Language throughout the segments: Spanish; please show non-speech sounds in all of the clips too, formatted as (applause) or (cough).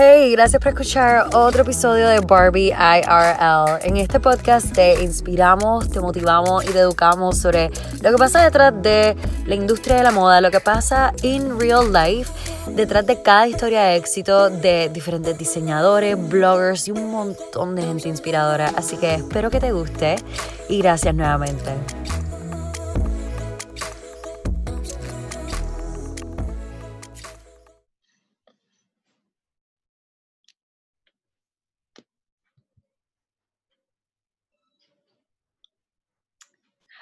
Hey, gracias por escuchar otro episodio de Barbie IRL. En este podcast te inspiramos, te motivamos y te educamos sobre lo que pasa detrás de la industria de la moda, lo que pasa in real life, detrás de cada historia de éxito de diferentes diseñadores, bloggers y un montón de gente inspiradora. Así que espero que te guste y gracias nuevamente.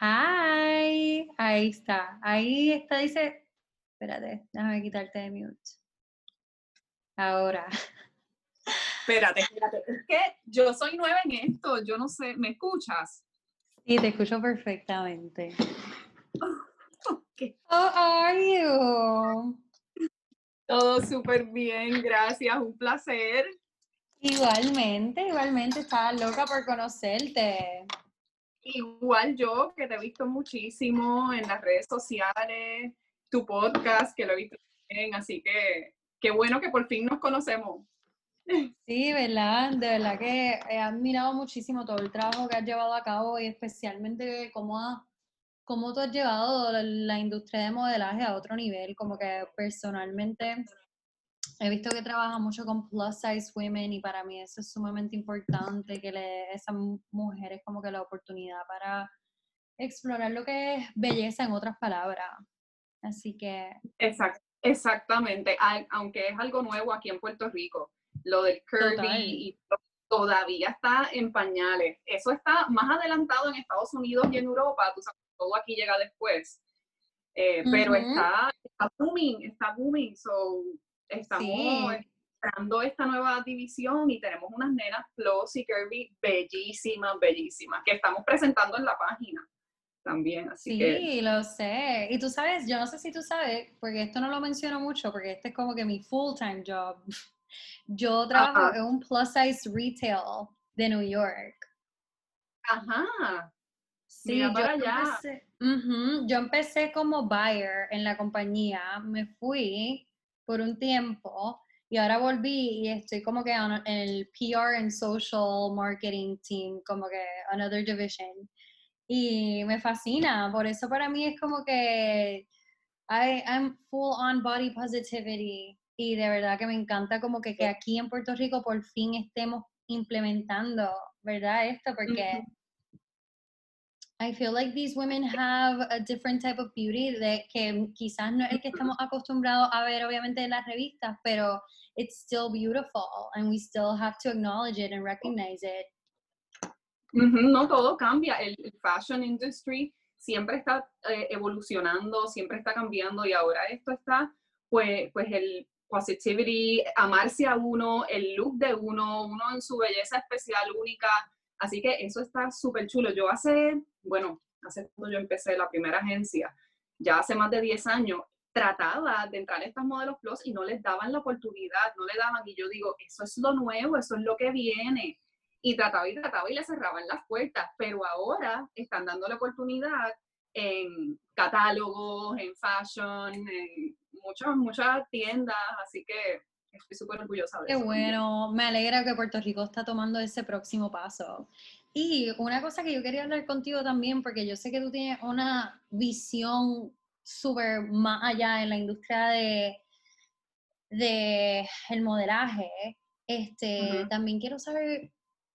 Hi, ahí está, ahí está, dice, espérate, déjame quitarte de mute. Ahora. Espérate, (laughs) espérate, es que yo soy nueva en esto, yo no sé, ¿me escuchas? Sí, te escucho perfectamente. ¿Qué? How are you? Todo súper bien, gracias, un placer. Igualmente, igualmente, estaba loca por conocerte. Igual yo, que te he visto muchísimo en las redes sociales, tu podcast, que lo he visto bien, así que qué bueno que por fin nos conocemos. (laughs) Sí, ¿verdad? De verdad que he admirado muchísimo todo el trabajo que has llevado a cabo y especialmente cómo, ha- cómo tú has llevado la industria de modelaje a otro nivel. Como que personalmente he visto que trabaja mucho con plus size women y para mí eso es sumamente importante, que le dé a esas mu- mujeres como que la oportunidad para explorar lo que es belleza en otras palabras. Así que Exact- exactamente, aunque es algo nuevo aquí en Puerto Rico, lo del curvy Total. y to- todavía está en pañales. Eso está más adelantado en Estados Unidos y en Europa, tú sabes, todo aquí llega después. Eh, Pero Ujú. está, está booming, está booming, so estamos Sí. entrando esta nueva división y tenemos unas nenas plus y curvy bellísimas, bellísimas, que estamos presentando en la página también, así Sí, que lo sé. Y tú sabes, yo no sé si tú sabes, porque esto no lo menciono mucho, porque este es como que mi full-time job. (laughs) Yo trabajo en un plus size retail de New York. ajá, Sí, Mira yo allá. empecé, yo empecé como buyer en la compañía, me fui por un tiempo y ahora volví y estoy como que en el PR and social marketing team, como que another division. Y me fascina, por eso para mí es como que I, I'm full on body positivity y de verdad que me encanta como que, que aquí en Puerto Rico por fin estemos implementando, ¿verdad? Esto porque I feel like these women have a different type of beauty de que quizás no es el que estamos acostumbrados a ver obviamente en las revistas, pero it's still beautiful and we still have to acknowledge it and recognize it. Ujú, No, todo cambia. El, el fashion industry siempre está eh, evolucionando, siempre está cambiando y ahora esto está, pues, pues el positivity, amarse a uno, el look de uno, uno en su belleza especial, única. Así que eso está súper chulo. Yo hace, bueno, hace cuando yo empecé la primera agencia, ya hace más de 10 años, trataba de entrar a estas modelos plus y no les daban la oportunidad, no le daban. Y yo digo, eso es lo nuevo, eso es lo que viene y trataba y trataba y le cerraban las puertas, pero ahora están dando la oportunidad en catálogos, en fashion, en muchas, muchas tiendas, así que estoy súper orgullosa de Qué eso. también. bueno, me alegra que Puerto Rico está tomando ese próximo paso. Y una cosa que yo quería hablar contigo también, porque yo sé que tú tienes una visión súper más allá en la industria de, de el modelaje. Este, también quiero saber,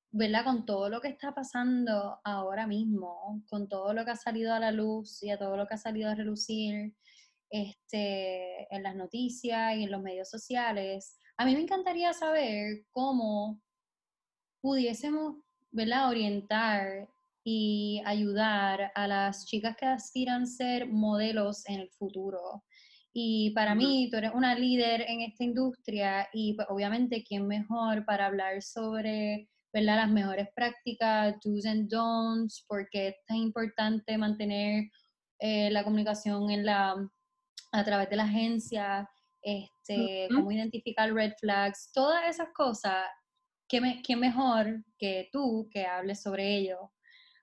¿verdad? Con todo lo que está pasando ahora mismo, con todo lo que ha salido a la luz y a todo lo que ha salido a relucir, este, en las noticias y en los medios sociales, a mí me encantaría saber cómo pudiésemos, ¿verdad? Orientar y ayudar a las chicas que aspiran ser modelos en el futuro. Y para mí, tú eres una líder en esta industria y pues, obviamente, ¿quién mejor para hablar sobre ¿verdad? las mejores prácticas, do's and don'ts, porque es tan importante mantener eh, la comunicación en la, a través de la agencia, este, Ujú. cómo identificar red flags, todas esas cosas, ¿qué, me- qué mejor que tú que hables sobre ello?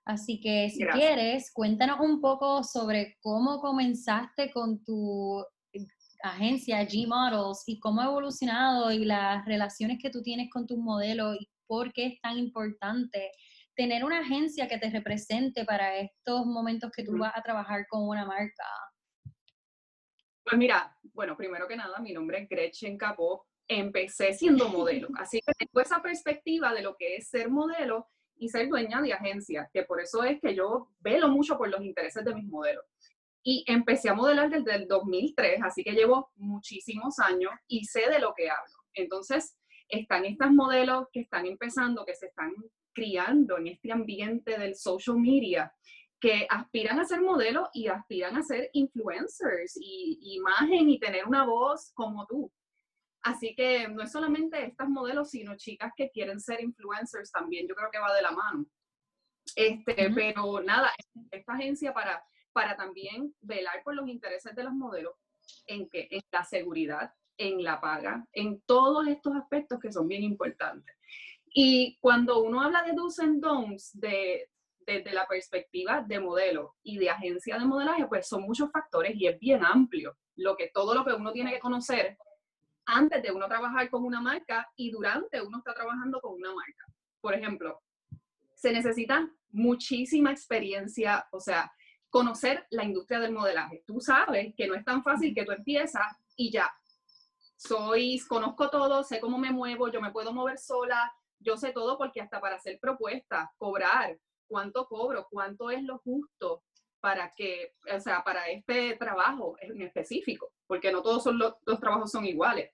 Así que si Gracias. quieres, cuéntanos un poco sobre cómo comenzaste con tu agencia G Models y cómo ha evolucionado y las relaciones que tú tienes con tus modelos y por qué es tan importante tener una agencia que te represente para estos momentos que tú vas a trabajar con una marca. Pues mira, bueno, primero que nada, mi nombre es Gretchen Capó. Empecé siendo modelo, (laughs) así que tengo esa perspectiva de lo que es ser modelo y ser dueña de agencia, que por eso es que yo velo mucho por los intereses de mis modelos. Y empecé a modelar desde el 2003, así que llevo muchísimos años y sé de lo que hablo. Entonces, están estos modelos que están empezando, que se están criando en este ambiente del social media, que aspiran a ser modelos y aspiran a ser influencers y imagen y tener una voz como tú. Así que no es solamente estas modelos, sino chicas que quieren ser influencers también. Yo creo que va de la mano. Este, Pero nada, esta agencia para, para también velar por los intereses de los modelos, en que en la seguridad, en la paga, en todos estos aspectos que son bien importantes. Y cuando uno habla de do's and don'ts, de, desde la perspectiva de modelo y de agencia de modelaje, pues son muchos factores y es bien amplio lo que todo lo que uno tiene que conocer antes de uno trabajar con una marca y durante uno está trabajando con una marca. Por ejemplo, se necesita muchísima experiencia, o sea, conocer la industria del modelaje. Tú sabes que no es tan fácil que tú empiezas y ya. Soy, conozco todo, sé cómo me muevo, yo me puedo mover sola, yo sé todo porque hasta para hacer propuestas, cobrar, cuánto cobro, cuánto es lo justo para que, o sea, para este trabajo en específico, porque no todos los, los trabajos son iguales.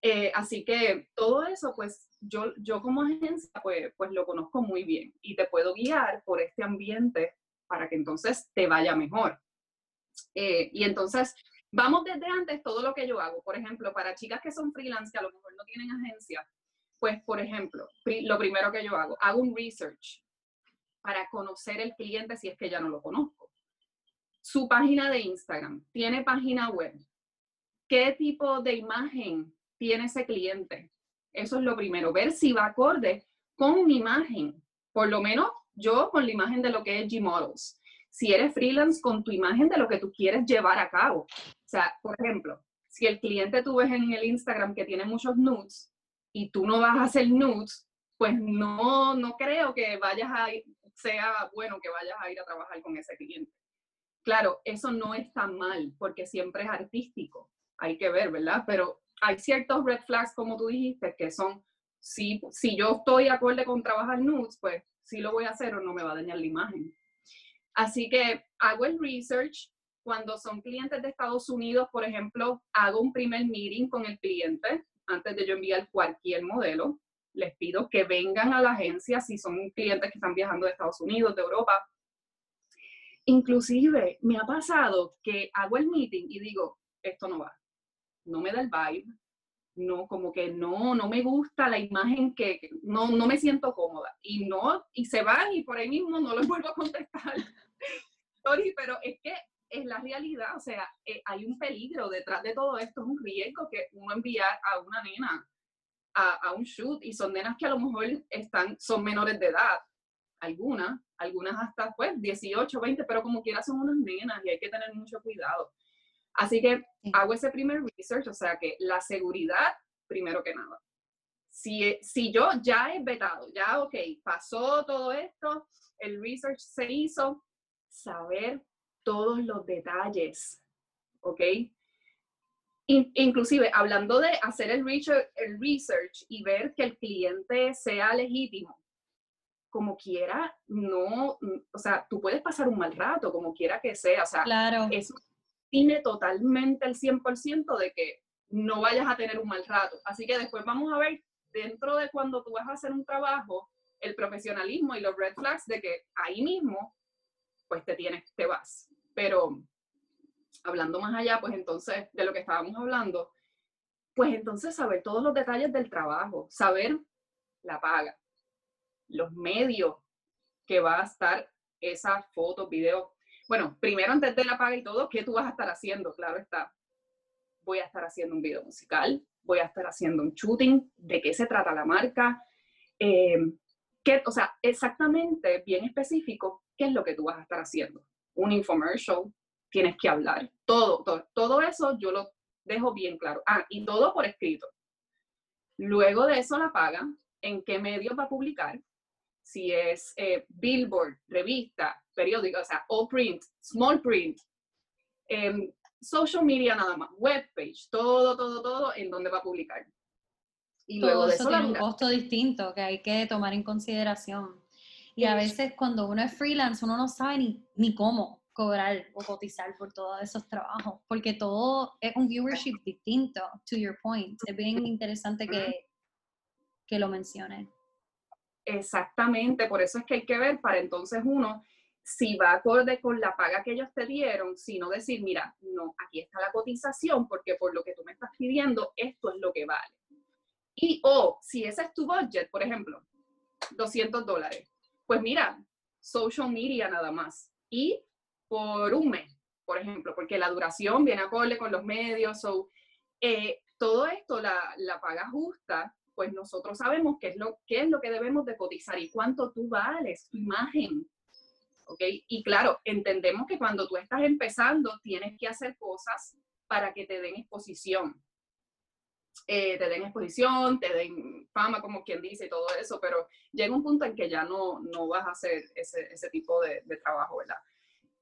Eh, así que todo eso, pues yo, yo como agencia, pues, pues lo conozco muy bien y te puedo guiar por este ambiente para que entonces te vaya mejor. Eh, y entonces, vamos desde antes todo lo que yo hago. Por ejemplo, para chicas que son freelance, que a lo mejor no tienen agencia, pues, por ejemplo, lo primero que yo hago, hago un research para conocer el cliente si es que ya no lo conozco. Su página de Instagram, tiene página web, qué tipo de imagen tiene ese cliente. Eso es lo primero, ver si va acorde con mi imagen. Por lo menos yo con la imagen de lo que es G-Models. Si eres freelance, con tu imagen de lo que tú quieres llevar a cabo. O sea, por ejemplo, si el cliente tú ves en el Instagram que tiene muchos nudes y tú no vas a hacer nudes, pues no, no creo que vayas a sea bueno que vayas a ir a trabajar con ese cliente. Claro, eso no es tan mal porque siempre es artístico, hay que ver, ¿verdad? Pero hay ciertos red flags, como tú dijiste, que son, si, si yo estoy acorde con trabajar nudes, pues sí lo voy a hacer o no me va a dañar la imagen. Así que hago el research. Cuando son clientes de Estados Unidos, por ejemplo, hago un primer meeting con el cliente antes de yo enviar cualquier modelo. Les pido que vengan a la agencia si son clientes que están viajando de Estados Unidos, de Europa. Inclusive me ha pasado que hago el meeting y digo, esto no va no me da el vibe, no, como que no, no me gusta la imagen que, no, no me siento cómoda. Y no, y se van y por ahí mismo no les (laughs) vuelvo a contestar. Sorry, pero es que es la realidad, o sea, eh, hay un peligro detrás de todo esto, es un riesgo que uno enviar a una nena a, a, un shoot y son nenas que a lo mejor están, son menores de edad, algunas, algunas hasta pues 18, 20, pero como quiera son unas nenas y hay que tener mucho cuidado. Así que hago ese primer research, o sea que la seguridad, primero que nada. Si, si yo ya he vetado, ya, ok, pasó todo esto, el research se hizo, saber todos los detalles, ¿ok? inclusive, hablando de hacer el research, el research y ver que el cliente sea legítimo, como quiera, no, o sea, tú puedes pasar un mal rato, como quiera que sea, o sea, claro. eso tiene totalmente el 100% de que no vayas a tener un mal rato. Así que después vamos a ver dentro de cuando tú vas a hacer un trabajo, el profesionalismo y los red flags de que ahí mismo, pues te tienes, te vas. Pero hablando más allá, pues entonces de lo que estábamos hablando, pues entonces saber todos los detalles del trabajo, saber la paga, los medios que va a estar esa foto, video, bueno, primero antes de la paga y todo, ¿qué tú vas a estar haciendo? Claro está. Voy a estar haciendo un video musical, voy a estar haciendo un shooting, de qué se trata la marca, eh, qué, o sea, exactamente, bien específico, qué es lo que tú vas a estar haciendo. Un infomercial, tienes que hablar, todo, todo, todo eso yo lo, dejo bien claro. Ah, y todo por escrito. Luego de eso la paga, en qué medios va a publicar, si es eh, billboard, revista, periódico, o sea, all print, small print, em, social media nada más, webpage, todo, todo, todo en donde va a publicar. Y luego de eso, tiene un costo distinto que hay que tomar en consideración. Y a veces cuando uno es freelance, uno no sabe ni, ni cómo cobrar o cotizar por todos esos trabajos, porque todo es un viewership distinto, to your point. Es bien interesante que, que lo menciones. Exactamente, por eso es que hay que ver para entonces uno si va acorde con la paga que ellos te dieron, sino decir, mira, no, aquí está la cotización porque por lo que tú me estás pidiendo, esto es lo que vale. Y o si ese es tu budget, por ejemplo, 200 dólares, pues mira, social media nada más. Y por un mes, por ejemplo, porque la duración viene acorde con los medios. o eh, todo esto, la, la paga justa, pues nosotros sabemos qué es, lo, qué es lo que debemos de cotizar y cuánto tú vales, tu imagen, ¿ok? Y claro, entendemos que cuando tú estás empezando tienes que hacer cosas para que te den exposición. Eh, te den exposición, te den fama, como quien dice, todo eso, pero llega un punto en que ya no, no vas a hacer ese, ese tipo de, de, trabajo, ¿verdad?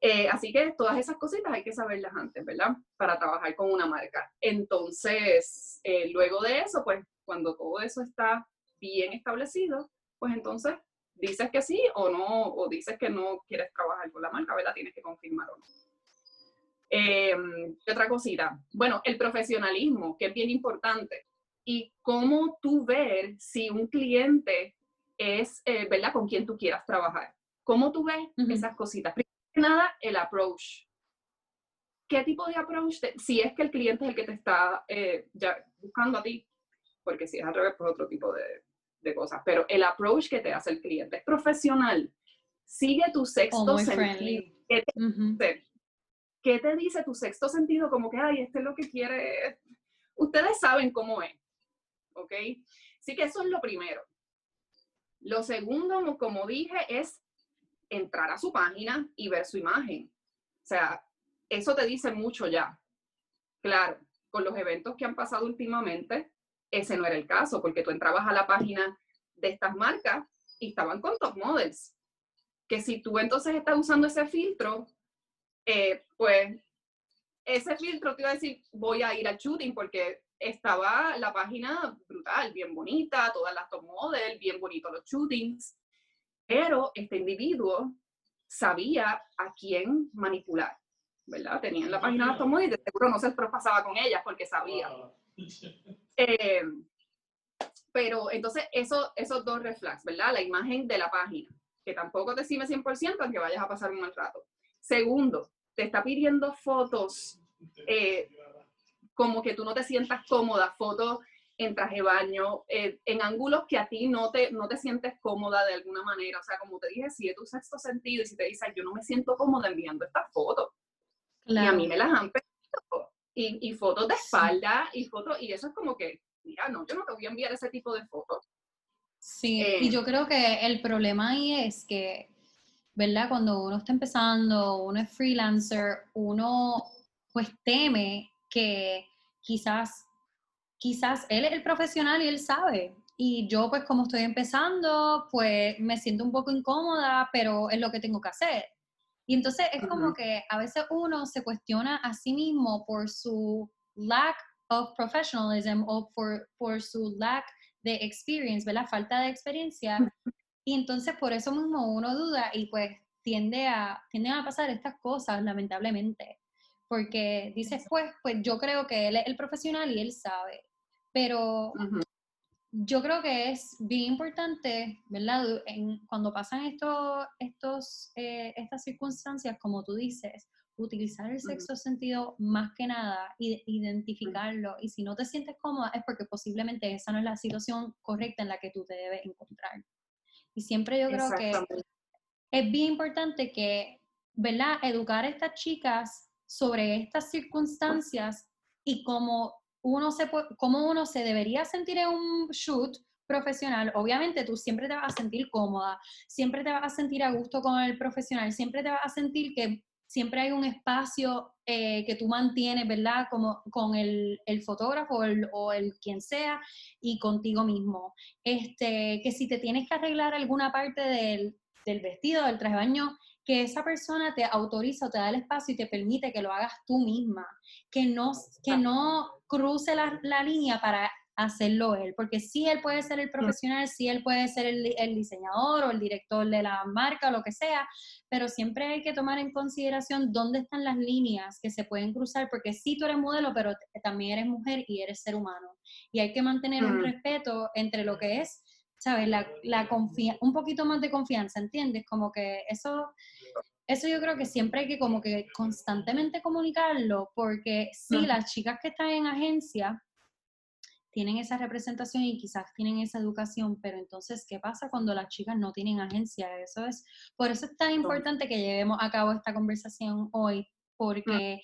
Eh, así que todas esas cositas hay que saberlas antes, ¿verdad? Para trabajar con una marca. Entonces, eh, luego de eso, pues cuando todo eso está bien establecido, pues entonces dices que sí o no, o dices que no quieres trabajar con la marca, ¿verdad? Tienes que confirmar o no. Em, otra cosita, bueno, el profesionalismo, que es bien importante, y cómo tú ver si un cliente es, eh, ¿verdad?, con quien tú quieras trabajar. ¿Cómo tú ves esas cositas? Primero que nada, el approach. ¿Qué tipo de approach? si es que el cliente es el que te está eh, ya buscando a ti, porque si es al revés, pues otro tipo de, de cosas, pero el approach que te hace el cliente es profesional. Sigue tu sexto sentido. ¿Qué te, ¿Qué te, dice tu sexto sentido? Como que, ay, este es lo que quiere. Ustedes saben cómo es, ¿ok? Así que eso es lo primero. Lo segundo, como dije, es entrar a su página y ver su imagen. O sea, eso te dice mucho ya. Claro, con los eventos que han pasado últimamente, ese no era el caso, porque tú entrabas a la página de estas marcas y estaban con top models. Que si tú entonces estás usando ese filtro, eh, pues ese filtro te iba a decir, voy a ir al shooting porque estaba la página brutal, bien bonita, todas las top models, bien bonitos los shootings, pero este individuo sabía a quién manipular, ¿verdad? Tenía en la página de las top models y de seguro no se pasaba con ellas porque sabía. (laughs) Eh, pero entonces eso, esos dos reflex, ¿verdad? La imagen de la página, que tampoco te sirve 100% aunque vayas a pasar un mal rato. Segundo, te está pidiendo fotos eh, como que tú no te sientas cómoda, fotos en traje baño, eh, en ángulos que a ti no te, no te sientes cómoda de alguna manera. O sea, como te dije, si es tu sexto sentido y si te dices, yo no me siento cómoda enviando estas fotos. Y a mí me las han pedido y, fotos de espalda y fotos, y eso es como que, mira, no, yo no te voy a enviar ese tipo de fotos. Sí, y eh, yo creo que el problema ahí es que, ¿verdad? Cuando uno está empezando, uno es freelancer, uno pues teme que quizás, quizás él es el profesional y él sabe. Y yo pues como estoy empezando, pues me siento un poco incómoda, pero es lo que tengo que hacer. Y entonces es como que a veces uno se cuestiona a sí mismo por su lack of professionalism o por, por su lack de experience, la Falta de experiencia. Y entonces por eso mismo uno duda y pues tiende a, tiende a pasar estas cosas, lamentablemente. Porque dices, pues, pues yo creo que él es el profesional y él sabe. Pero yo creo que es bien importante, ¿verdad? En, cuando pasan estos, estos, eh, estas circunstancias, como tú dices, utilizar el sexto sentido más que nada, identificarlo. Y si no te sientes cómoda es porque posiblemente esa no es la situación correcta en la que tú te debes encontrar. Y siempre yo creo que es bien importante que, ¿verdad? Educar a estas chicas sobre estas circunstancias y cómo uno se, cómo uno se debería sentir en un shoot profesional, obviamente tú siempre te vas a sentir cómoda, siempre te vas a sentir a gusto con el profesional, siempre te vas a sentir que siempre hay un espacio eh, que tú mantienes, ¿verdad? Como con el, fotógrafo o el, quien sea y contigo mismo. Este, que si te tienes que arreglar alguna parte del, vestido, del traje de baño, que esa persona te autoriza o te da el espacio y te permite que lo hagas tú misma, que no, que no cruce la, la línea para hacerlo él, porque sí él puede ser el profesional, sí él puede ser el, diseñador o el director de la marca o lo que sea, pero siempre hay que tomar en consideración dónde están las líneas que se pueden cruzar, porque sí tú eres modelo, pero también eres mujer y eres ser humano. Y hay que mantener un respeto entre lo que es, ¿sabes? La, la un poquito más de confianza, ¿entiendes? Como que eso... Eso yo creo que siempre hay que como que constantemente comunicarlo, porque sí, las chicas que están en agencia, tienen esa representación y quizás tienen esa educación, pero entonces, ¿qué pasa cuando las chicas no tienen agencia? Eso es, por eso es tan importante que llevemos a cabo esta conversación hoy, porque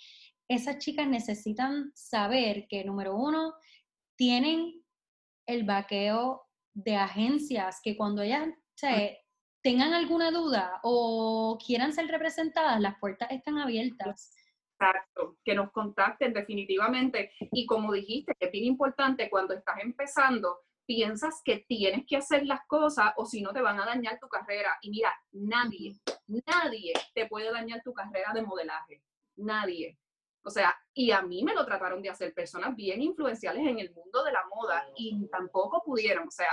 esas chicas necesitan saber que, número uno, tienen el vaqueo de agencias, que cuando ellas tengan alguna duda o quieran ser representadas, las puertas están abiertas. Exacto, que nos contacten definitivamente. Y como dijiste, es bien importante cuando estás empezando, piensas que tienes que hacer las cosas o si no te van a dañar tu carrera. Y mira, nadie, nadie te puede dañar tu carrera de modelaje. Nadie. O sea, y a mí me lo trataron de hacer personas bien influenciales en el mundo de la moda y tampoco pudieron. O sea,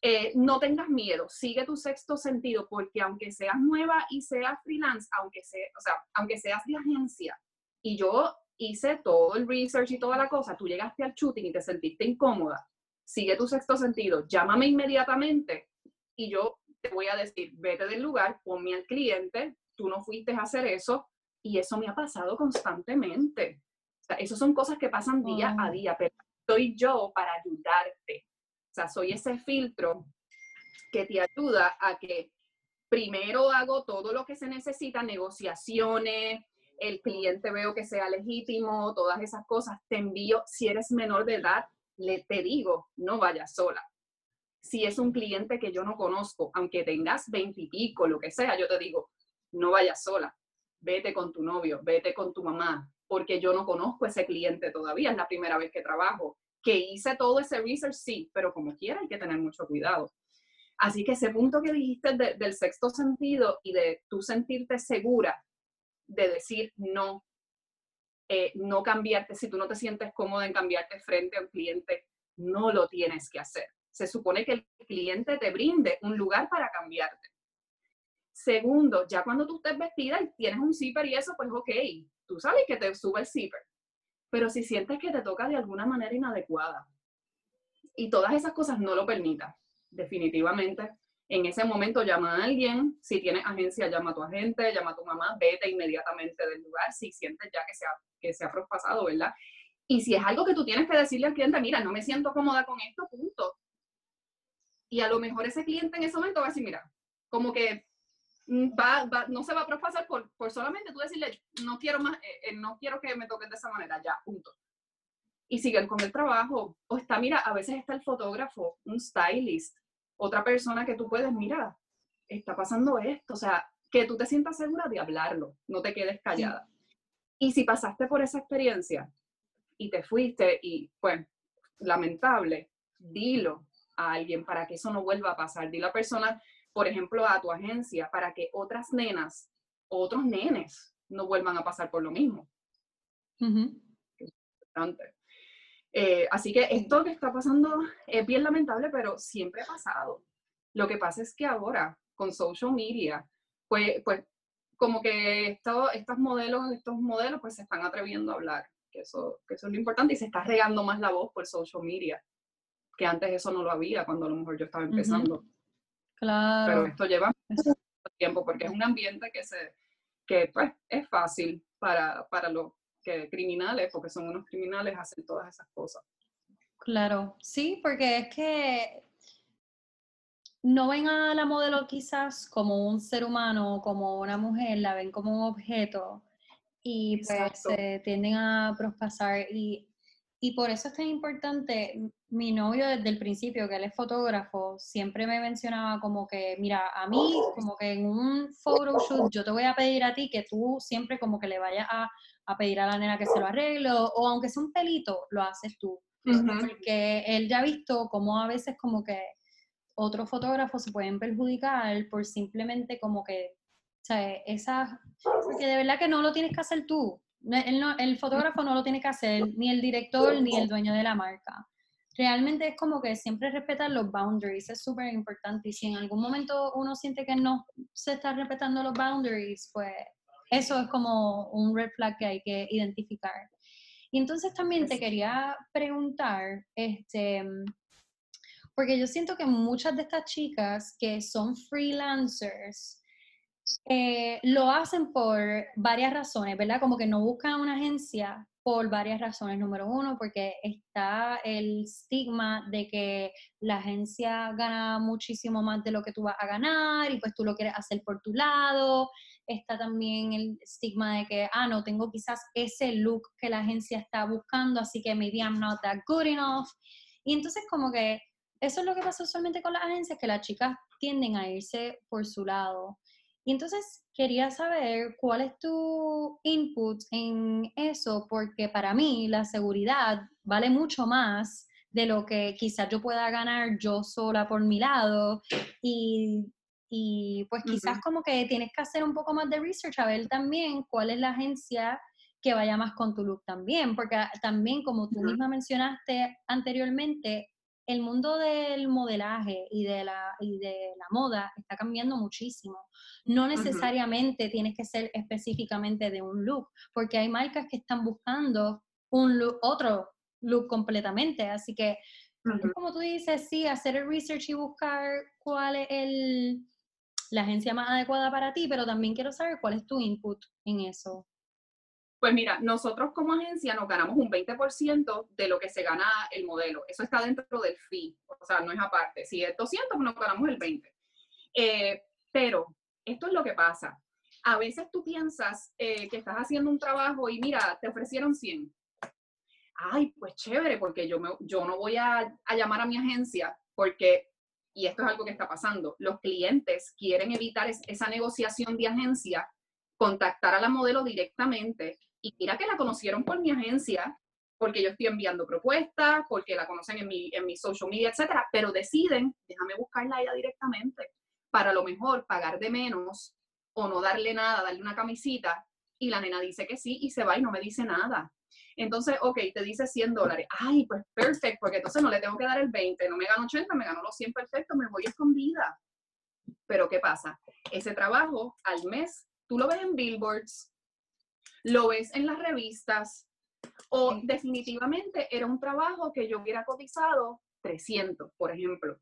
eh, no tengas miedo, sigue tu sexto sentido, porque aunque seas nueva y seas freelance, aunque, sea, o sea, aunque seas de agencia, y yo hice todo el research y toda la cosa, tú llegaste al shooting y te sentiste incómoda, sigue tu sexto sentido, llámame inmediatamente y yo te voy a decir, vete del lugar, ponme al cliente, tú no fuiste a hacer eso y eso me ha pasado constantemente. O sea, eso son cosas que pasan día a día, pero soy yo para ayudarte. O sea, soy ese filtro que te ayuda a que primero hago todo lo que se necesita, negociaciones, el cliente veo que sea legítimo, todas esas cosas, te envío, si eres menor de edad, le te digo, no vayas sola. Si es un cliente que yo no conozco, aunque tengas veintipico, lo que sea, yo te digo, no vayas sola, vete con tu novio, vete con tu mamá, porque yo no conozco ese cliente todavía, es la primera vez que trabajo. Que hice todo ese research, sí, pero como quiera hay que tener mucho cuidado. Así que ese punto que dijiste del sexto sentido y de tú sentirte segura de decir no, eh, no cambiarte, si tú no te sientes cómodo en cambiarte frente a un cliente, no lo tienes que hacer. Se supone que el cliente te brinde un lugar para cambiarte. Segundo, ya cuando tú estés vestida y tienes un zipper y eso, pues ok, tú sabes que te sube el zipper. Pero si sientes que te toca de alguna manera inadecuada y todas esas cosas no lo permitas, definitivamente en ese momento llama a alguien, si tienes agencia, llama a tu agente, llama a tu mamá, vete inmediatamente del lugar si sientes ya que se ha, que se ha prospasado, ¿verdad? Y si es algo que tú tienes que decirle al cliente, mira, no me siento cómoda con esto, punto. Y a lo mejor ese cliente en ese momento va a decir, mira, como que mm, va, no se va a prospasar por, por solamente tú decirle, no quiero más, eh, eh, no quiero que me toques de esa manera, ya, punto. Y siguen con el trabajo. O está, mira, a veces está el fotógrafo, un stylist, otra persona que tú puedes, mira, está pasando esto, o sea, que tú te sientas segura de hablarlo, no te quedes callada. Y si pasaste por esa experiencia y te fuiste y, pues, lamentable, dilo a alguien para que eso no vuelva a pasar. Dilo a persona, por ejemplo, a tu agencia, para que otras nenas, otros nenes, no vuelvan a pasar por lo mismo. Es importante. Eh, así que esto que está pasando es bien lamentable, pero siempre ha pasado. Lo que pasa es que ahora, con social media, pues, pues como que esto, estos modelos, estos modelos, pues se están atreviendo a hablar, que eso, que eso es lo importante, y se está regando más la voz por social media, que antes eso no lo había cuando a lo mejor yo estaba empezando. Claro. Pero esto lleva mucho tiempo, porque es un ambiente que, se, que pues, es fácil para, para, lo, criminales, porque son unos criminales, hacen todas esas cosas. Claro, sí, porque es que no ven a la modelo quizás como un ser humano, como una mujer, la ven como un objeto y pues se tienden a prospasar y y por eso es tan importante, mi novio desde el principio, que él es fotógrafo, siempre me mencionaba como que, mira, a mí, como que en un photoshoot, yo te voy a pedir a ti que tú siempre como que le vayas a, a pedir a la nena que se lo arregle, o aunque sea un pelito, lo haces tú. Porque él ya ha visto cómo a veces como que otros fotógrafos se pueden perjudicar por simplemente como que, o sea, esas, porque de verdad que no lo tienes que hacer tú. El, el fotógrafo no lo tiene que hacer, ni el director, ni el dueño de la marca. Realmente es como que siempre respetar los boundaries, es súper importante. Y si en algún momento uno siente que no se está respetando los boundaries, pues eso es como un red flag que hay que identificar. Y entonces también te quería preguntar, este, porque yo siento que muchas de estas chicas que son freelancers, eh, lo hacen por varias razones, ¿verdad? Como que no buscan una agencia por varias razones. Número uno, porque está el estigma de que la agencia gana muchísimo más de lo que tú vas a ganar y pues tú lo quieres hacer por tu lado. Está también el estigma de que, ah, no, tengo quizás ese look que la agencia está buscando, así que maybe I'm not that good enough. Y entonces como que eso es lo que pasa usualmente con las agencias, que las chicas tienden a irse por su lado. Y entonces quería saber cuál es tu input en eso, porque para mí la seguridad vale mucho más de lo que quizás yo pueda ganar yo sola por mi lado. Y, y pues quizás como que tienes que hacer un poco más de research a ver también cuál es la agencia que vaya más con tu look también, porque también como tú misma mencionaste anteriormente, el mundo del modelaje y de, la, y de la moda está cambiando muchísimo. No necesariamente tienes que ser específicamente de un look, porque hay marcas que están buscando un look, otro look completamente. Así que, como tú dices, sí, hacer el research y buscar cuál es el, la agencia más adecuada para ti, pero también quiero saber cuál es tu input en eso. Pues mira, nosotros como agencia nos ganamos un 20% de lo que se gana el modelo. Eso está dentro del fee, o sea, no es aparte. Si es 200, pues nos ganamos el 20. Eh, pero esto es lo que pasa. A veces tú piensas eh, que estás haciendo un trabajo y mira, te ofrecieron 100. Ay, pues chévere, porque yo, me, yo no voy a, a llamar a mi agencia porque, y esto es algo que está pasando, los clientes quieren evitar esa negociación de agencia contactar a la modelo directamente y mira que la conocieron por mi agencia, porque yo estoy enviando propuestas, porque la conocen en mi, en mi social media, etcétera, pero deciden, déjame buscarla a ella directamente, para lo mejor pagar de menos o no darle nada, darle una camisita, y la nena dice que sí y se va y no me dice nada. Entonces, ok, te dice 100 dólares. Ay, pues perfecto, porque entonces no le tengo que dar el 20, no me gano 80, me gano los 100 perfecto, me voy escondida. Pero ¿qué pasa? Ese trabajo al mes, tú lo ves en billboards, lo ves en las revistas o definitivamente era un trabajo que yo hubiera cotizado 300, por ejemplo.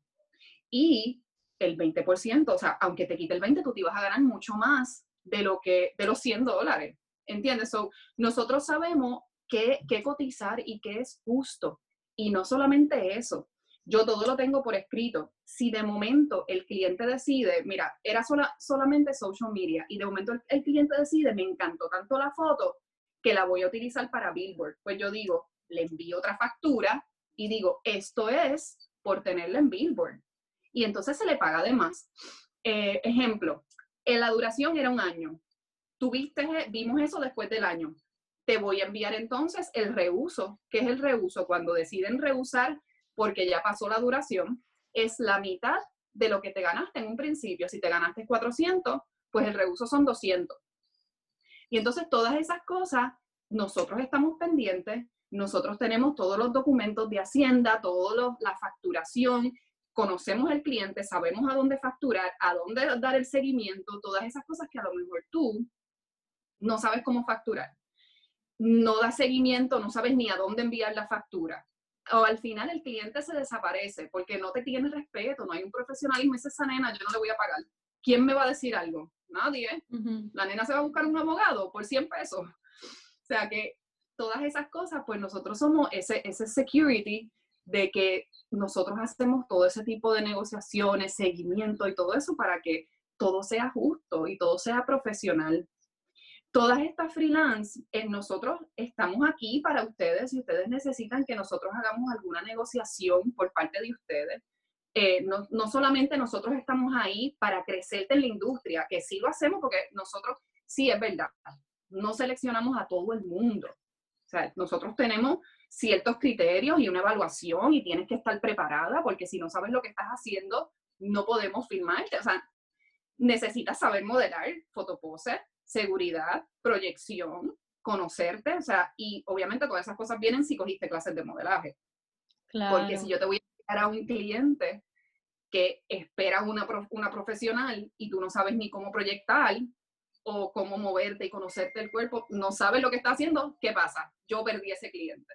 Y el 20%, o sea, aunque te quite el 20, tú te ibas a ganar mucho más de lo que de los 100 dólares. ¿Entiendes? So, nosotros sabemos qué, qué cotizar y qué es justo. Y no solamente eso, yo todo lo tengo por escrito. Si de momento el cliente decide, mira, era sola, solamente social media y de momento el, cliente decide, me encantó tanto la foto que la voy a utilizar para Billboard, pues yo digo, le envío otra factura y digo, esto es por tenerla en Billboard. Y entonces se le paga de más. Eh, ejemplo, en la duración era un año. Tuviste, vimos eso después del año. Te voy a enviar entonces el reuso. ¿Qué es el reuso? Cuando deciden reusar porque ya pasó la duración, es la mitad de lo que te ganaste en un principio. Si te ganaste 400, pues el reuso son 200. Y entonces todas esas cosas, nosotros estamos pendientes, nosotros tenemos todos los documentos de Hacienda, toda la facturación, conocemos el cliente, sabemos a dónde facturar, a dónde dar el seguimiento, todas esas cosas que a lo mejor tú no sabes cómo facturar. No das seguimiento, no sabes ni a dónde enviar la factura o al final el cliente se desaparece porque no te tiene respeto, no hay un profesionalismo, esa nena yo no le voy a pagar. ¿Quién me va a decir algo? Nadie. La nena se va a buscar un abogado por 100 pesos. O sea que todas esas cosas, pues nosotros somos ese, ese security de que nosotros hacemos todo ese tipo de negociaciones, seguimiento y todo eso para que todo sea justo y todo sea profesional todas estas freelance, eh, nosotros estamos aquí para ustedes si ustedes necesitan que nosotros hagamos alguna negociación por parte de ustedes. Eh, no, no, solamente nosotros estamos ahí para crecer en la industria, que sí lo hacemos porque nosotros, sí es verdad, no seleccionamos a todo el mundo. O sea, nosotros tenemos ciertos criterios y una evaluación y tienes que estar preparada porque si no sabes lo que estás haciendo, no podemos filmarte. O sea, necesitas saber modelar, fotopose, seguridad, proyección, conocerte, o sea, y obviamente todas esas cosas vienen si cogiste clases de modelaje. Claro. Porque si yo te voy a enviar a un cliente que espera una, una profesional y tú no sabes ni cómo proyectar o cómo moverte y conocerte el cuerpo, no sabes lo que está haciendo, ¿qué pasa? Yo perdí ese cliente.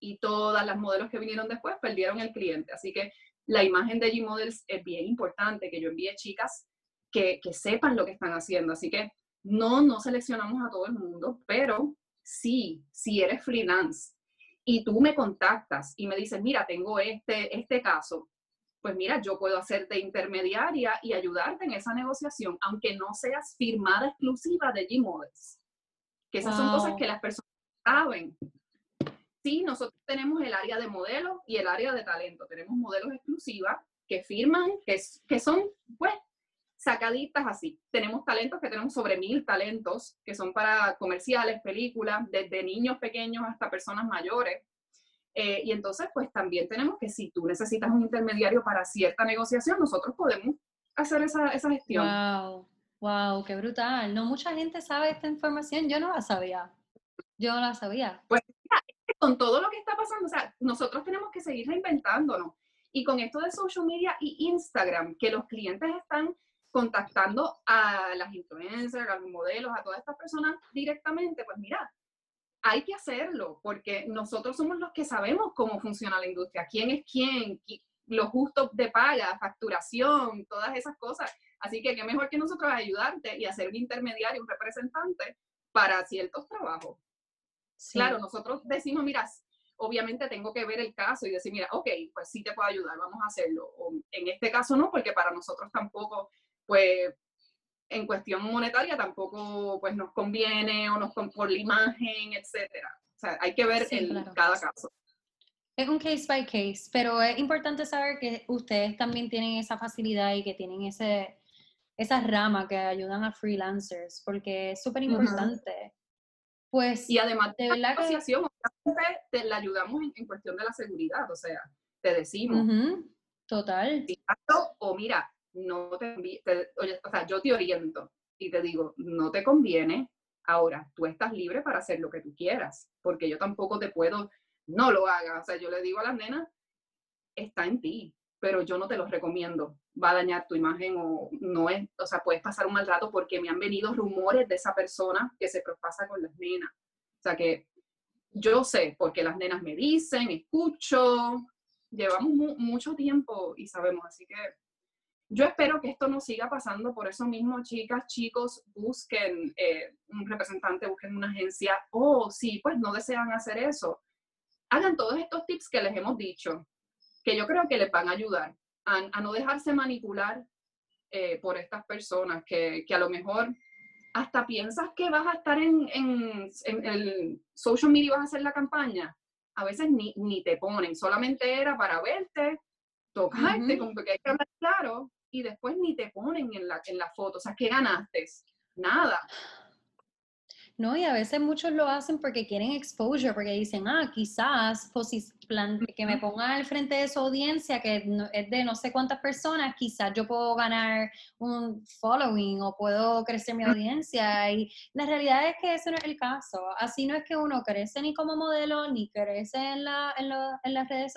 Y todas las modelos que vinieron después perdieron el cliente. Así que la imagen de G-Models es bien importante, que yo envíe chicas que, que sepan lo que están haciendo. Así que no, no seleccionamos a todo el mundo, pero sí, si eres freelance y tú me contactas y me dices, mira, tengo este, este caso, pues mira, yo puedo hacerte intermediaria y ayudarte en esa negociación, aunque no seas firmada exclusiva de G-Models. Que esas son cosas que las personas saben. Sí, nosotros tenemos el área de modelo y el área de talento. Tenemos modelos exclusivas que firman, que, que son, pues, sacaditas así. Tenemos talentos que tenemos sobre mil talentos, que son para comerciales, películas, desde niños pequeños hasta personas mayores. Eh, y entonces, pues también tenemos que si tú necesitas un intermediario para cierta negociación, nosotros podemos hacer esa, esa gestión. Wow, wow, qué brutal. No mucha gente sabe esta información, yo no la sabía. Yo no la sabía. Pues con todo lo que está pasando, o sea, nosotros tenemos que seguir reinventándonos. Y con esto de social media y Instagram, que los clientes están contactando a las influencers, a los modelos, a todas estas personas directamente, pues mira, hay que hacerlo porque nosotros somos los que sabemos cómo funciona la industria, quién es quién, los justos de paga, facturación, todas esas cosas. Así que qué mejor que nosotros ayudarte y hacer un intermediario, un representante para ciertos trabajos. Claro, nosotros decimos, mira, obviamente tengo que ver el caso y decir, mira, ok, pues sí te puedo ayudar, vamos a hacerlo. O en este caso no, porque para nosotros tampoco pues en cuestión monetaria tampoco pues nos conviene o nos por la imagen, etcétera. O sea, hay que ver en cada caso. Es un case by case, pero es importante saber que ustedes también tienen esa facilidad y que tienen ese, esas ramas que ayudan a freelancers, porque es súper importante. Pues, y además de la asociación, te la ayudamos en, cuestión de la seguridad, o sea, te decimos. Total. O mira, no te, oye, o sea, yo te oriento y te digo, no te conviene, ahora tú estás libre para hacer lo que tú quieras, porque yo tampoco te puedo, no lo hagas, o sea, yo le digo a las nenas, está en ti, pero yo no te lo recomiendo, va a dañar tu imagen o no es, o sea, puedes pasar un mal rato porque me han venido rumores de esa persona que se propasa con las nenas, o sea que yo sé, porque las nenas me dicen, escucho, llevamos mucho tiempo y sabemos, así que yo espero que esto no siga pasando, por eso mismo, chicas, chicos, busquen eh, un representante, busquen una agencia, o oh, si pues no desean hacer eso, hagan todos estos tips que les hemos dicho, que yo creo que les van a ayudar a, no dejarse manipular eh, por estas personas, que, que, a lo mejor hasta piensas que vas a estar en, en, en, el social media y vas a hacer la campaña, a veces ni, ni te ponen, solamente era para verte, tocarte, como que hay que hablar claro, y después ni te ponen en la, en la foto. O sea, ¿qué ganaste? Nada. No, y a veces muchos lo hacen porque quieren exposure, porque dicen, ah, quizás que me ponga al frente de su audiencia, que es de no sé cuántas personas, quizás yo puedo ganar un following o puedo crecer mi audiencia. Y la realidad es que ese no es el caso. Así no es que uno crece ni como modelo, ni crece en, la, en, en las redes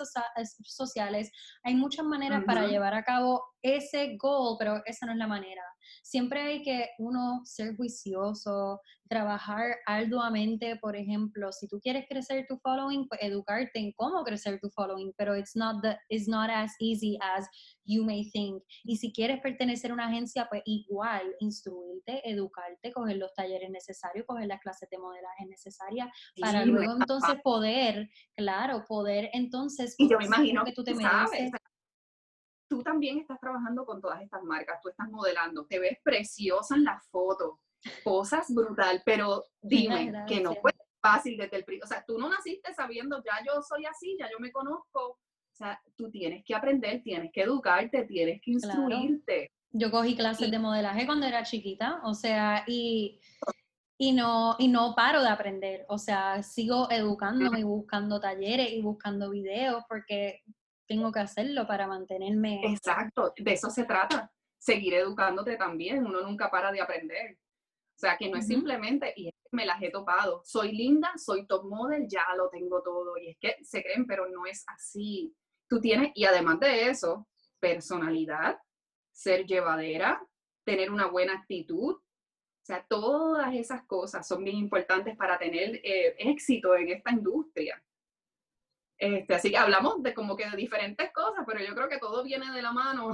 sociales. Hay muchas maneras para llevar a cabo ese goal, pero esa no es la manera. Siempre hay que uno ser juicioso, trabajar arduamente, por ejemplo, si tú quieres crecer tu following, pues educarte en cómo crecer tu following, pero it's not, the, it's not as easy as you may think. Y si quieres pertenecer a una agencia, pues igual, instruirte, educarte, coger los talleres necesarios, coger las clases de modelaje necesarias, para luego entonces poder, claro, poder entonces... Y yo me imagino que tú te mereces tú también estás trabajando con todas estas marcas, tú estás modelando, te ves preciosa en las fotos cosas brutal, pero dime que no fue fácil desde el principio. O sea, tú no naciste sabiendo, ya yo soy así, ya yo me conozco. O sea, tú tienes que aprender, tienes que educarte, tienes que instruirte. Yo cogí clases de modelaje cuando era chiquita, o sea, y, y, no, y no paro de aprender. O sea, sigo educándome y buscando talleres y buscando videos porque tengo que hacerlo para mantenerme. Exacto, de eso se trata. Seguir educándote también, uno nunca para de aprender. O sea, que no es simplemente, y es que me las he topado, soy linda, soy top model, ya lo tengo todo. Y es que se creen, pero no es así. Tú tienes, y además de eso, personalidad, ser llevadera, tener una buena actitud. O sea, todas esas cosas son bien importantes para tener eh, éxito en esta industria. Este, así que hablamos de como que de diferentes cosas, pero yo creo que todo viene de la mano.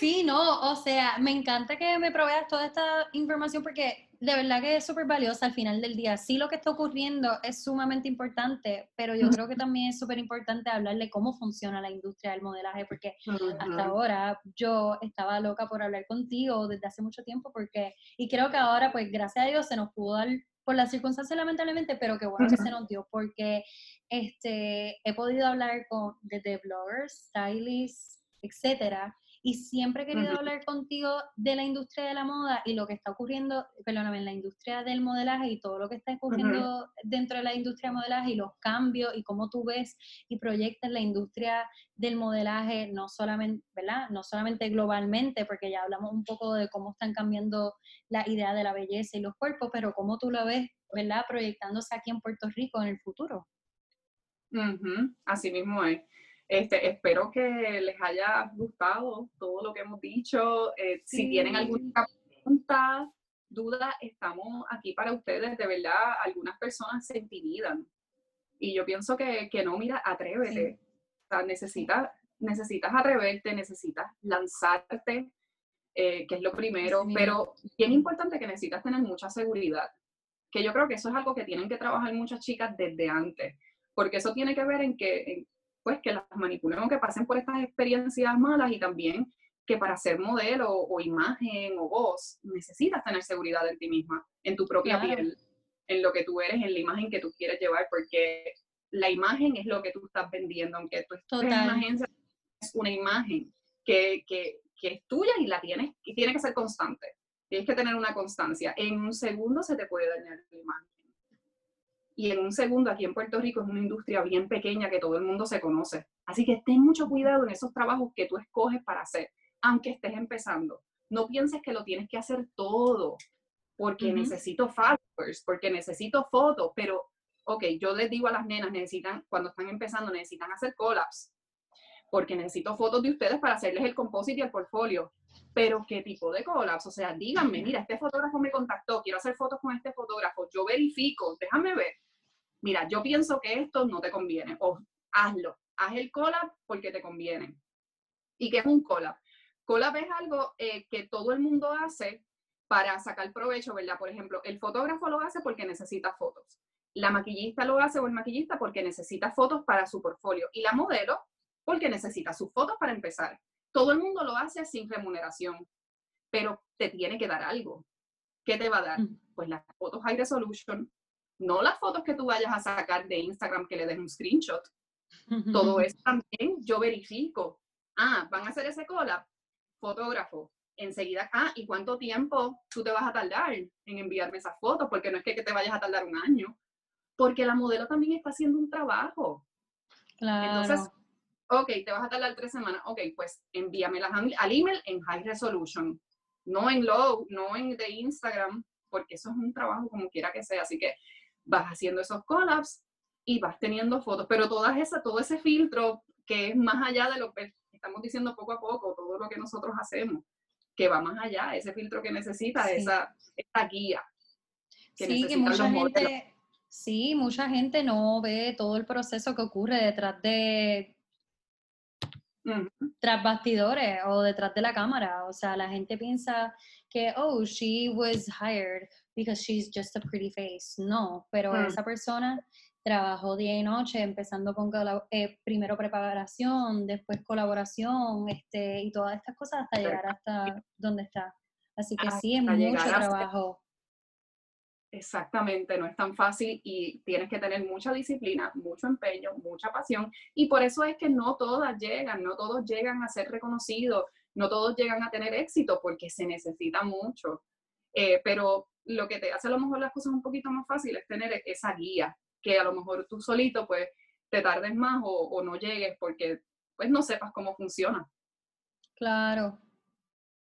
Sí, no, o sea, me encanta que me proveas toda esta información porque de verdad que es súper valiosa al final del día. Sí, lo que está ocurriendo es sumamente importante, pero yo creo que también es súper importante hablar de cómo funciona la industria del modelaje, porque hasta ahora yo estaba loca por hablar contigo desde hace mucho tiempo, porque, y creo que ahora, pues gracias a Dios, se nos pudo dar por las circunstancias lamentablemente, pero qué bueno que se nos dio, porque este, he podido hablar con desde bloggers, stylists, etcétera, y siempre he querido hablar contigo de la industria de la moda y lo que está ocurriendo, perdóname, en la industria del modelaje y todo lo que está ocurriendo dentro de la industria del modelaje y los cambios y cómo tú ves y proyectas la industria del modelaje, no solamente, ¿verdad? No solamente globalmente, porque ya hablamos un poco de cómo están cambiando la idea de la belleza y los cuerpos, pero cómo tú lo ves, ¿verdad? Proyectándose aquí en Puerto Rico en el futuro. Así mismo es. Este, espero que les haya gustado todo lo que hemos dicho. Eh, si tienen alguna pregunta, duda, estamos aquí para ustedes. De verdad, algunas personas se intimidan. Y yo pienso que, que no, mira, atrévete. O sea, necesitas, necesitas atreverte, necesitas lanzarte, eh, que es lo primero. Pero bien importante que necesitas tener mucha seguridad. Que yo creo que eso es algo que tienen que trabajar muchas chicas desde antes. Porque eso tiene que ver en que, pues que las manipulen o que pasen por estas experiencias malas y también que para ser modelo o imagen o voz necesitas tener seguridad en ti misma, en tu propia piel, en lo que tú eres, en la imagen que tú quieres llevar, porque la imagen es lo que tú estás vendiendo, aunque tú estés en una agencia, es una imagen que, que, que es tuya y la tienes, y tiene que ser constante. Tienes que tener una constancia. En un segundo se te puede dañar la imagen y en un segundo aquí en Puerto Rico es una industria bien pequeña que todo el mundo se conoce. Así que ten mucho cuidado en esos trabajos que tú escoges para hacer, aunque estés empezando. No pienses que lo tienes que hacer todo, porque necesito followers, porque necesito fotos, pero, ok, yo les digo a las nenas, necesitan, cuando están empezando, necesitan hacer collabs, porque necesito fotos de ustedes para hacerles el composite y el portfolio. Pero, ¿qué tipo de collabs? O sea, díganme, mira, este fotógrafo me contactó, quiero hacer fotos con este fotógrafo, yo verifico, déjame ver mira, yo pienso que esto no te conviene, o hazlo, haz el collab porque te conviene. ¿Y qué es un collab? Collab es algo eh, que todo el mundo hace para sacar provecho, ¿verdad? Por ejemplo, el fotógrafo lo hace porque necesita fotos. La maquillista lo hace o el maquillista porque necesita fotos para su portfolio. Y la modelo porque necesita sus fotos para empezar. Todo el mundo lo hace sin remuneración, pero te tiene que dar algo. ¿Qué te va a dar? Mm. Pues las fotos high resolution, no las fotos que tú vayas a sacar de Instagram que le des un screenshot. (laughs) Todo eso también yo verifico. Ah, van a hacer ese collab, fotógrafo. Enseguida, ah, ¿y cuánto tiempo tú te vas a tardar en enviarme esas fotos? Porque no es que te vayas a tardar un año. Porque la modelo también está haciendo un trabajo. Claro. Entonces, ok, te vas a tardar tres semanas. Ok, pues envíamelas al email en high resolution. No en low, no en de Instagram, porque eso es un trabajo como quiera que sea. Así que vas haciendo esos collabs y vas teniendo fotos, pero todas esa, todo ese filtro que es más allá de lo que estamos diciendo poco a poco, todo lo que nosotros hacemos, que va más allá, ese filtro que necesita, esa, guía. Que sí, que mucha gente, sí, mucha gente no ve todo el proceso que ocurre detrás de, tras bastidores o detrás de la cámara. O sea, la gente piensa que, oh, she was hired because she's just a pretty face. No, pero mm. esa persona trabajó día y noche, empezando con eh, primero preparación, después colaboración, este, y todas estas cosas hasta llegar hasta donde está. Así que sí, es mucho trabajo. Exactamente, no es tan fácil y tienes que tener mucha disciplina, mucho empeño, mucha pasión. Y por eso es que no todas llegan, no todos llegan a ser reconocidos, no todos llegan a tener éxito porque se necesita mucho. Eh, pero lo que te hace a lo mejor las cosas un poquito más fáciles es tener esa guía, que a lo mejor tú solito pues te tardes más o, o no llegues porque pues no sepas cómo funciona. Claro,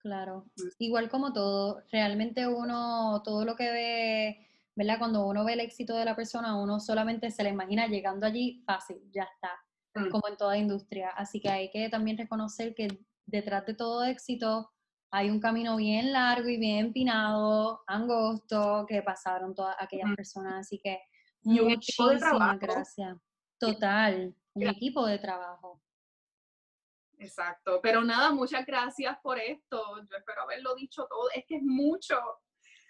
Claro, mm. igual como todo, realmente uno, todo lo que ve, ¿verdad? Cuando uno ve el éxito de la persona, uno solamente se le imagina llegando allí fácil, ya está, mm. como en toda industria. Así que hay que también reconocer que detrás de todo éxito hay un camino bien largo y bien empinado, angosto, que pasaron todas aquellas mm. personas. Así que muchísimas gracias. Total, un equipo de trabajo. Exacto, pero nada, muchas gracias por esto. Yo espero haberlo dicho todo. Es que es mucho,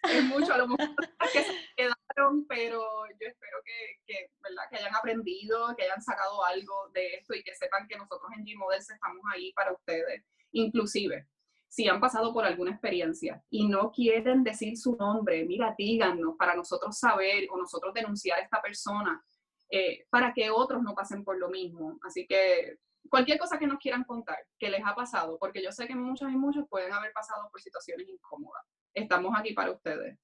es mucho. A lo mejor (laughs) que se quedaron, pero yo espero que, ¿verdad? que hayan aprendido, que hayan sacado algo de esto y que sepan que nosotros en G-Models estamos ahí para ustedes. Inclusive, si han pasado por alguna experiencia y no quieren decir su nombre, mira, díganos para nosotros saber o nosotros denunciar a esta persona. Eh, para que otros no pasen por lo mismo. Así que cualquier cosa que nos quieran contar, que les ha pasado, porque yo sé que muchos y muchos pueden haber pasado por situaciones incómodas. Estamos aquí para ustedes.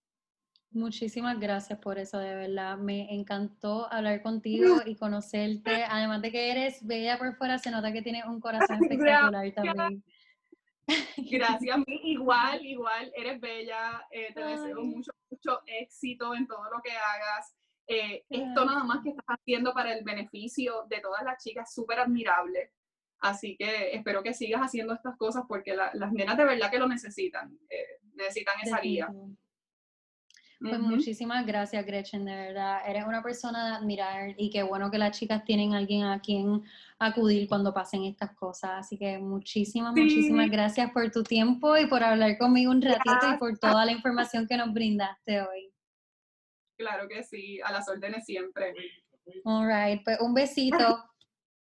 Muchísimas gracias por eso, de verdad. Me encantó hablar contigo (laughs) y conocerte. Además de que eres bella por fuera, se nota que tienes un corazón espectacular también. Gracias, (laughs) igual, igual, eres bella. Eh, te deseo mucho, mucho éxito en todo lo que hagas. Eh, esto nada más que estás haciendo para el beneficio de todas las chicas, súper admirable. Así que espero que sigas haciendo estas cosas porque las nenas de verdad que lo necesitan, eh, necesitan esa guía. Pues muchísimas gracias, Gretchen, de verdad. Eres una persona de admirar y qué bueno que las chicas tienen alguien a quien acudir cuando pasen estas cosas. Así que muchísimas, muchísimas gracias por tu tiempo y por hablar conmigo un ratito y por toda la información que nos brindaste hoy. Claro que sí, a las órdenes siempre. All right, pues un besito.